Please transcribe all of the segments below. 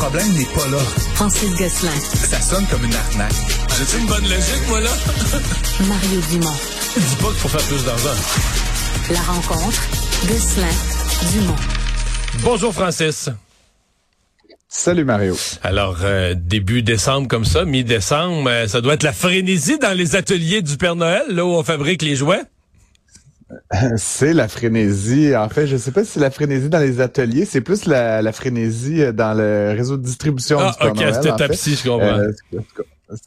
problème n'est pas là. Francis Gosselin. Ça sonne comme une arnaque. J'ai une bonne logique, moi, là? Mario Dumont. Dis pas qu'il faut faire plus d'argent. La rencontre. Gosselin. Dumont. Bonjour, Francis. Salut Mario. Alors, euh, début décembre comme ça, mi-décembre, euh, ça doit être la frénésie dans les ateliers du Père Noël, là où on fabrique les jouets? C'est la frénésie. En fait, je sais pas si c'est la frénésie dans les ateliers, c'est plus la, la, frénésie euh, dans le réseau de distribution ah, du ok, Noël. cette étape-ci, je comprends. Euh,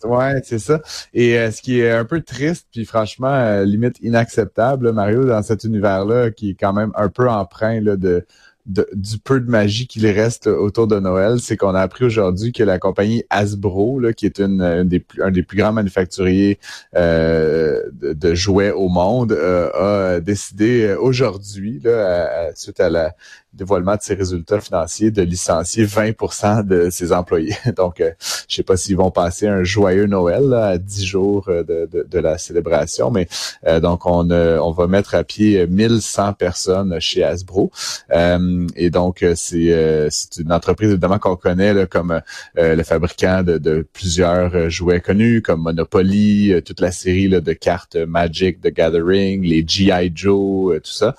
Ouais, c'est ça. Et euh, ce qui est un peu triste, puis franchement, euh, limite inacceptable, Mario, dans cet univers-là, qui est quand même un peu empreint là, de, du peu de magie qu'il reste autour de Noël, c'est qu'on a appris aujourd'hui que la compagnie Hasbro, qui est une, des plus, un des plus grands manufacturiers euh, de, jouets au monde, euh, a décidé aujourd'hui, là, à, suite à la dévoilement de ses résultats financiers, de licencier 20% de ses employés. Donc, euh, je sais pas s'ils vont passer un joyeux Noël à 10 jours de, de, de, la célébration, mais euh, donc on, on va mettre à pied 1100 personnes chez Hasbro. Euh, et donc, c'est c'est une entreprise évidemment qu'on connaît comme le fabricant de, plusieurs jouets connus, comme Monopoly, toute la série de cartes Magic, The Gathering, les G.I. Joe, tout ça.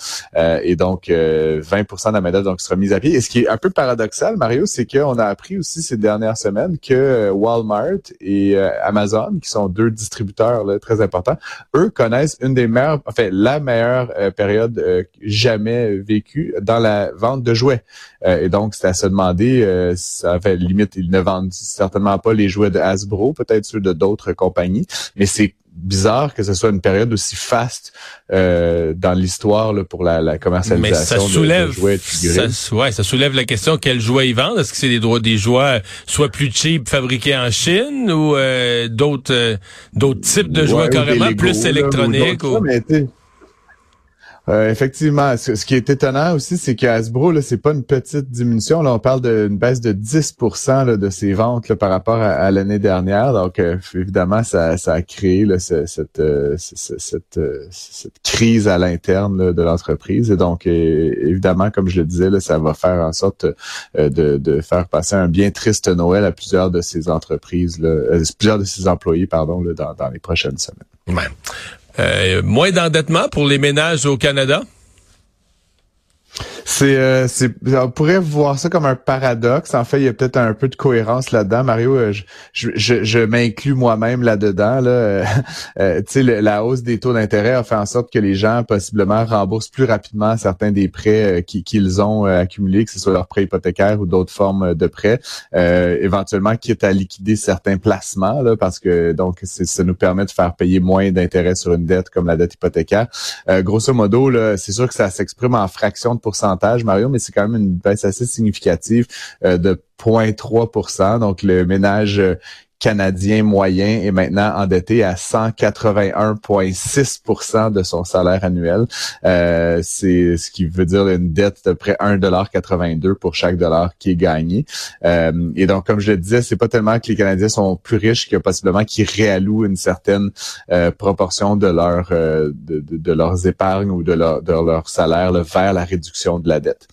et donc, 20 de donc sera mise à pied. Et ce qui est un peu paradoxal, Mario, c'est qu'on a appris aussi ces dernières semaines que Walmart et Amazon, qui sont deux distributeurs là, très importants, eux connaissent une des meilleures, enfin la meilleure euh, période euh, jamais vécue dans la vente de jouets. Euh, et donc, c'est à se demander, ça fait limite, ils ne vendent certainement pas les jouets de Hasbro, peut-être ceux de d'autres compagnies, mais c'est bizarre que ce soit une période aussi faste euh, dans l'histoire pour la, la commercialisation Mais ça soulève, de, de jouets ça, ouais, ça soulève la question quels jouets ils vendent? Est-ce que c'est des droits des jouets soit plus cheap fabriqués en Chine ou euh, d'autres euh, d'autres types de jouets carrément Lego, plus électroniques ou... Euh, effectivement, ce, qui est étonnant aussi, c'est que Hasbro, là, c'est pas une petite diminution. Là, on parle d'une baisse de 10 là, de ses ventes par rapport à, l'année dernière. Donc, euh, évidemment, ça, a créé euh, euh, cette, crise à l'interne de l'entreprise. Et donc, évidemment, comme je le disais, là, ça va faire en sorte de, faire passer un bien triste Noël à plusieurs de ces entreprises, plusieurs de ces employés, pardon, dans, les prochaines semaines. Euh, moins d'endettement pour les ménages au Canada? C'est, euh, on pourrait voir ça comme un paradoxe. En fait, il y a peut-être un peu de cohérence là-dedans. Mario, euh, je, je, je m'inclus moi-même là-dedans. Là. Euh, tu sais, la hausse des taux d'intérêt a fait en sorte que les gens possiblement remboursent plus rapidement certains des prêts qu'ils ont accumulés, que ce soit leurs prêts hypothécaires ou d'autres formes de prêts. éventuellement, quitte à liquider certains placements, là, parce que donc ça nous permet de faire payer moins d'intérêt sur une dette comme la dette hypothécaire. grosso modo, c'est sûr que ça s'exprime en fraction de pourcentage, Mario, mais c'est quand même une baisse assez significative euh, de 0,3% Donc, le ménage canadien moyen est maintenant endetté à 181,6% de son salaire annuel. Euh, c'est ce qui veut dire une dette de près 1,82 pour chaque dollar qui est gagné. Euh, et donc, comme je le disais, c'est pas tellement que les Canadiens sont plus riches que possiblement qu'ils réallouent une certaine euh, proportion de leur euh, de, de, leurs épargnes ou de leur, de leur salaire là, vers la réduction de la dette.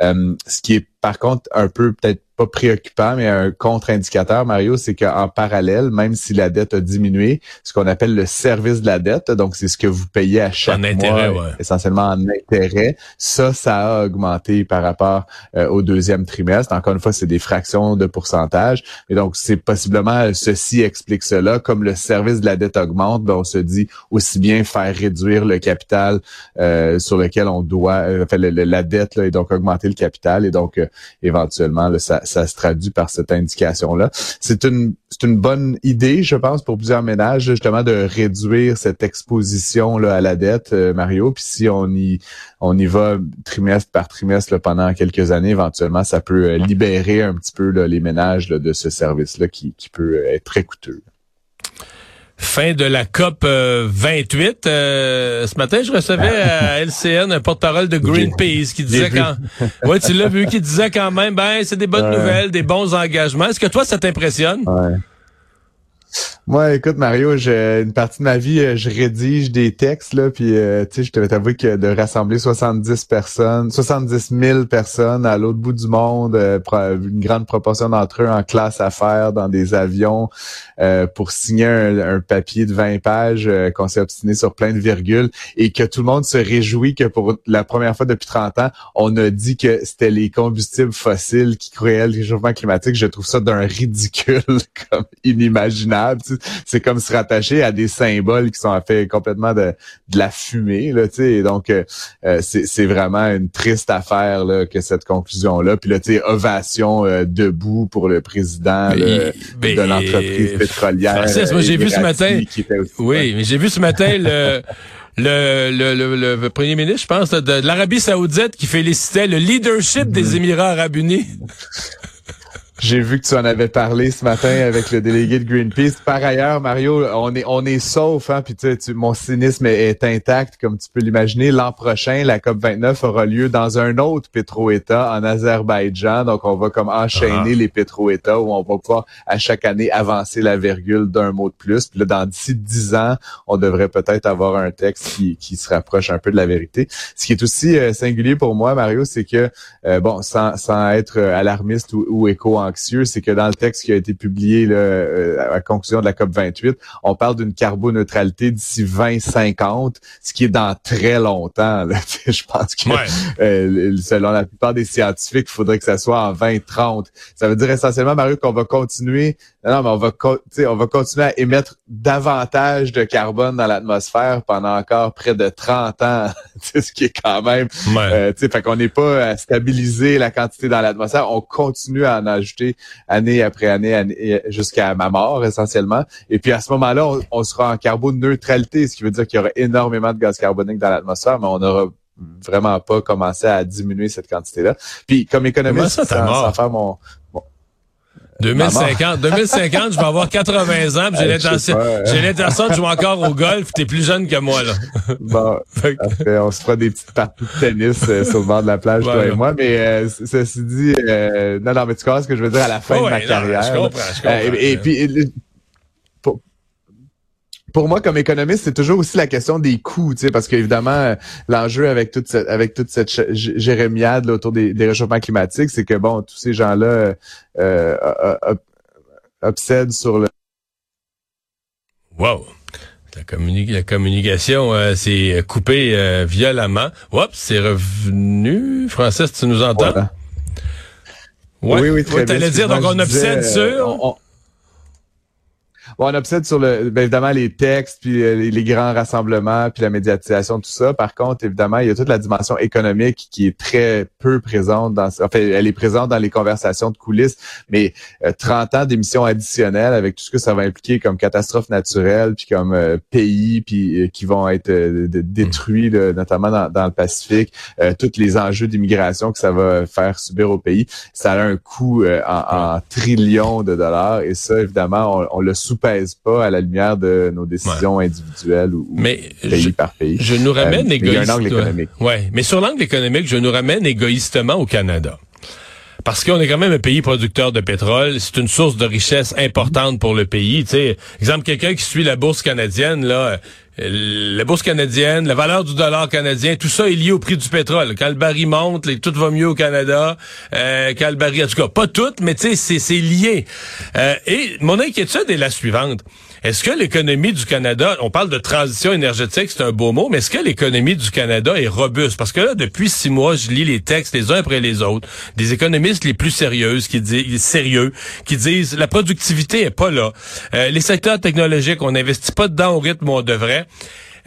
Euh, ce qui est par contre un peu peut-être pas préoccupant, mais un contre-indicateur, Mario, c'est qu'en parallèle, même si la dette a diminué, ce qu'on appelle le service de la dette, donc c'est ce que vous payez à chaque mois, intérêt, ouais. essentiellement en intérêt, ça, ça a augmenté par rapport euh, au deuxième trimestre. Encore une fois, c'est des fractions de pourcentage. Et donc, c'est possiblement ceci explique cela. Comme le service de la dette augmente, ben, on se dit aussi bien faire réduire le capital euh, sur lequel on doit, euh, enfin, le, le, la dette, là, et donc augmenter le capital. Et donc, euh, éventuellement, là, ça, ça se traduit par cette indication-là. C'est une, c'est une bonne idée, je pense, pour plusieurs ménages, justement, de réduire cette exposition là, à la dette, euh, Mario. Puis si on y, on y va trimestre par trimestre là, pendant quelques années, éventuellement, ça peut euh, libérer un petit peu là, les ménages là, de ce service-là qui, qui peut être très coûteux fin de la COP 28. Euh, ce matin, je recevais à LCN un porte-parole de Greenpeace qui disait quand Ouais, tu l'as vu qui disait quand même ben c'est des bonnes Ouais. nouvelles, des bons engagements. Est-ce que toi ça t'impressionne? Ouais. Moi, écoute, Mario, j'ai une partie de ma vie, euh, je rédige des textes, là, puis euh, tu sais, je te t'avouer que de rassembler 70 personnes, 70 000 personnes à l'autre bout du monde, euh, une grande proportion d'entre eux en classe à faire dans des avions pour signer un, papier de 20 pages qu'on s'est obstiné sur plein de virgules et que tout le monde se réjouit que pour la première fois depuis 30 ans, on a dit que c'était les combustibles fossiles qui créaient le réchauffement climatique. Je trouve ça d'un ridicule comme inimaginable c'est comme se rattacher à des symboles qui sont fait complètement de, de la fumée, là, tu sais. Donc, euh, euh, c'est vraiment une triste affaire là, que cette conclusion-là. Puis là, tu sais, ovation euh, debout pour le président de l'entreprise pétrolière. moi j'ai vu ce matin. Oui, mais j'ai vu ce matin le. Le, le, le, premier ministre, je pense, de, l'Arabie saoudite qui félicitait le leadership des mm-hmm. Émirats arabes unis. J'ai vu que tu en avais parlé ce matin avec le délégué de Greenpeace. Par ailleurs, Mario, on est on est sauf, hein, puis tu sais, mon cynisme est, intact, comme tu peux l'imaginer. L'an prochain, la COP 29 aura lieu dans un autre pétro-État en Azerbaïdjan. Donc, on va comme enchaîner ah. les pétro-États où on va pouvoir à chaque année avancer la virgule d'un mot de plus. Puis là, dans d'ici dix ans, on devrait peut-être avoir un texte qui, qui se rapproche un peu de la vérité. Ce qui est aussi euh, singulier pour moi, Mario, c'est que euh, bon, sans, sans être alarmiste ou, ou éco anxieux, c'est que dans le texte qui a été publié là, euh, à la conclusion de la COP 28, on parle d'une carboneutralité d'ici 2050, ce qui est dans très longtemps. Je pense que euh, selon la plupart des scientifiques, il faudrait que ça soit en 2030. Ça veut dire essentiellement, Mario, qu'on va continuer non, mais on va, on va continuer à émettre davantage de carbone dans l'atmosphère pendant encore près de 30 ans, ce qui est quand même... Euh, fait qu'on n'est pas à stabiliser la quantité dans l'atmosphère, on continue à en ajouter année après année, jusqu'à ma mort essentiellement. Et puis à ce moment-là, on, sera en carboneutralité, ce qui veut dire qu'il y aura énormément de gaz carbonique dans l'atmosphère, mais on n'aura vraiment pas commencé à diminuer cette quantité-là. Puis comme économiste, sans, faire mon 2050, 2050, je vais avoir 80 ans, j'ai l'intention, j'ai l'intention de jouer encore au golf, t'es plus jeune que moi, là. Bon, on se fera des petites parties de tennis euh, sur le bord de la plage, toi et moi, mais euh, ceci dit, euh, non, non, mais tu comprends ce que je veux dire à la fin de ma carrière. Je comprends, je comprends. et, puis, pour moi, comme économiste, c'est toujours aussi la question des coûts, tu sais, parce qu'évidemment, l'enjeu avec toute cette, avec toute cette jérémiade autour des, des réchauffements climatiques, c'est que bon, tous ces gens-là euh, obsèdent sur le. Wow. La, la communication euh, s'est coupée euh, violemment. Oups, c'est revenu. Francis, tu nous entends? Oui, oui, très bien. dire, donc on obsède sur on obsède sur le, ben, évidemment les textes, puis euh, les, grands rassemblements, puis la médiatisation, tout ça. Par contre, évidemment, il y a toute la dimension économique qui est très peu présente dans, enfin, elle est présente dans les conversations de coulisses, mais 30 euh, ans d'émissions additionnelles avec tout ce que ça va impliquer comme catastrophe naturelle, puis comme euh, pays, puis qui vont être détruits, notamment dans, le Pacifique, tous les enjeux d'immigration que ça va faire subir au pays, ça a un coût en, trillions de dollars, et ça, évidemment, on, on sous pèse pas à la lumière de nos décisions individuelles ou, mais pays par pays. Je nous ramène égoïstement. Euh, il y a un angle économique. Ouais, mais sur l'angle économique, je nous ramène égoïstement au Canada. Parce qu'on est quand même un pays producteur de pétrole, c'est une source de richesse importante pour le pays. Tu sais, exemple, quelqu'un qui suit la bourse canadienne, là, la bourse canadienne, la valeur du dollar canadien, tout ça est lié au prix du pétrole. Quand le baril monte, tout va mieux au Canada. Euh, quand le baril, en tout cas, pas tout, mais tu sais, c'est lié. Euh, et mon inquiétude est la suivante. Est-ce que l'économie du Canada, on parle de transition énergétique, c'est un beau mot, mais est-ce que l'économie du Canada est robuste? Parce que là, depuis six mois, je lis les textes les uns après les autres, des économistes les plus sérieuses qui disent, sérieux, qui disent la productivité est pas là. Euh, les secteurs technologiques, on n'investit pas dedans au rythme où on devrait.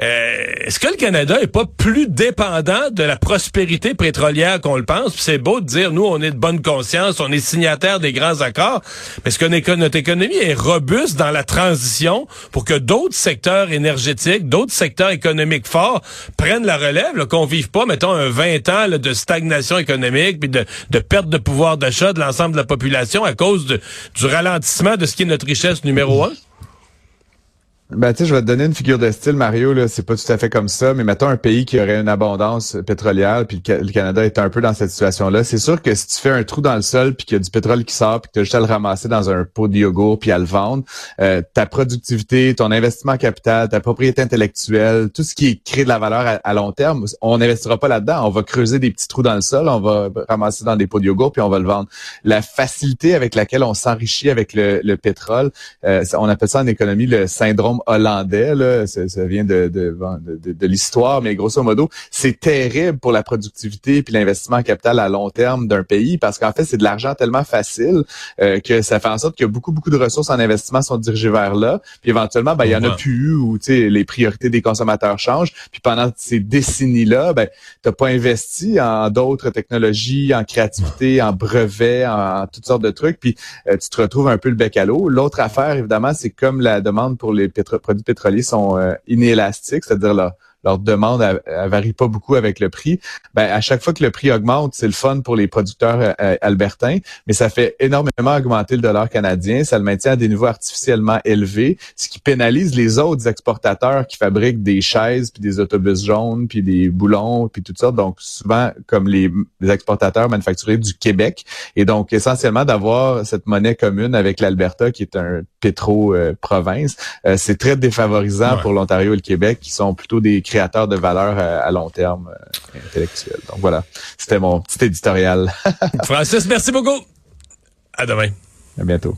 Euh, est-ce que le Canada est pas plus dépendant de la prospérité pétrolière qu'on le pense? C'est beau de dire, nous, on est de bonne conscience, on est signataire des grands accords, mais est-ce que notre économie est robuste dans la transition pour que d'autres secteurs énergétiques, d'autres secteurs économiques forts prennent la relève, qu'on vive pas, mettons, un 20 ans de stagnation économique, puis de, perte de pouvoir d'achat de l'ensemble de la population à cause du ralentissement de ce qui est notre richesse numéro un? Ben, tu sais, je vais te donner une figure de style, Mario, là, c'est pas tout à fait comme ça, mais mettons un pays qui aurait une abondance pétrolière, puis le Canada est un peu dans cette situation-là. C'est sûr que si tu fais un trou dans le sol, puis qu'il y a du pétrole qui sort, puis que tu as juste à le ramasser dans un pot de yogourt, puis à le vendre, euh, ta productivité, ton investissement capital, ta propriété intellectuelle, tout ce qui crée de la valeur à, long terme, on n'investira pas là-dedans. On va creuser des petits trous dans le sol, on va ramasser dans des pots de yogourt, puis on va le vendre. La facilité avec laquelle on s'enrichit avec le, le pétrole, euh, on appelle ça en économie le syndrome hollandais, là, ça, vient de, de, de, l'histoire, mais grosso modo, c'est terrible pour la productivité puis l'investissement capital à long terme d'un pays parce qu'en fait, c'est de l'argent tellement facile euh, que ça fait en sorte que beaucoup, beaucoup de ressources en investissement sont dirigées vers là. Puis éventuellement, ben, il y en a plus ou les priorités des consommateurs changent. Puis pendant ces décennies-là, ben, tu pas investi en d'autres technologies, en créativité, en brevets, en, toutes sortes de trucs. Puis euh, tu te retrouves un peu le bec à l'eau. L'autre affaire, évidemment, c'est comme la demande pour les produits pétroliers sont euh, inélastiques, c'est-à-dire là, leur demande elle, varie pas beaucoup avec le prix. Ben à chaque fois que le prix augmente, c'est le fun pour les producteurs euh, euh, albertains, mais ça fait énormément augmenter le dollar canadien, ça le maintient à des niveaux artificiellement élevés, ce qui pénalise les autres exportateurs qui fabriquent des chaises puis des autobus jaunes puis des boulons puis tout ça. Donc souvent comme les, les exportateurs manufacturiers du Québec et donc essentiellement d'avoir cette monnaie commune avec l'Alberta qui est un pétro province, euh, c'est très défavorisant pour l'Ontario et le Québec qui sont plutôt des créateur de valeur euh, à, long terme euh, intellectuel. Donc voilà, c'était mon petit éditorial. Francis, merci beaucoup. À demain. À bientôt.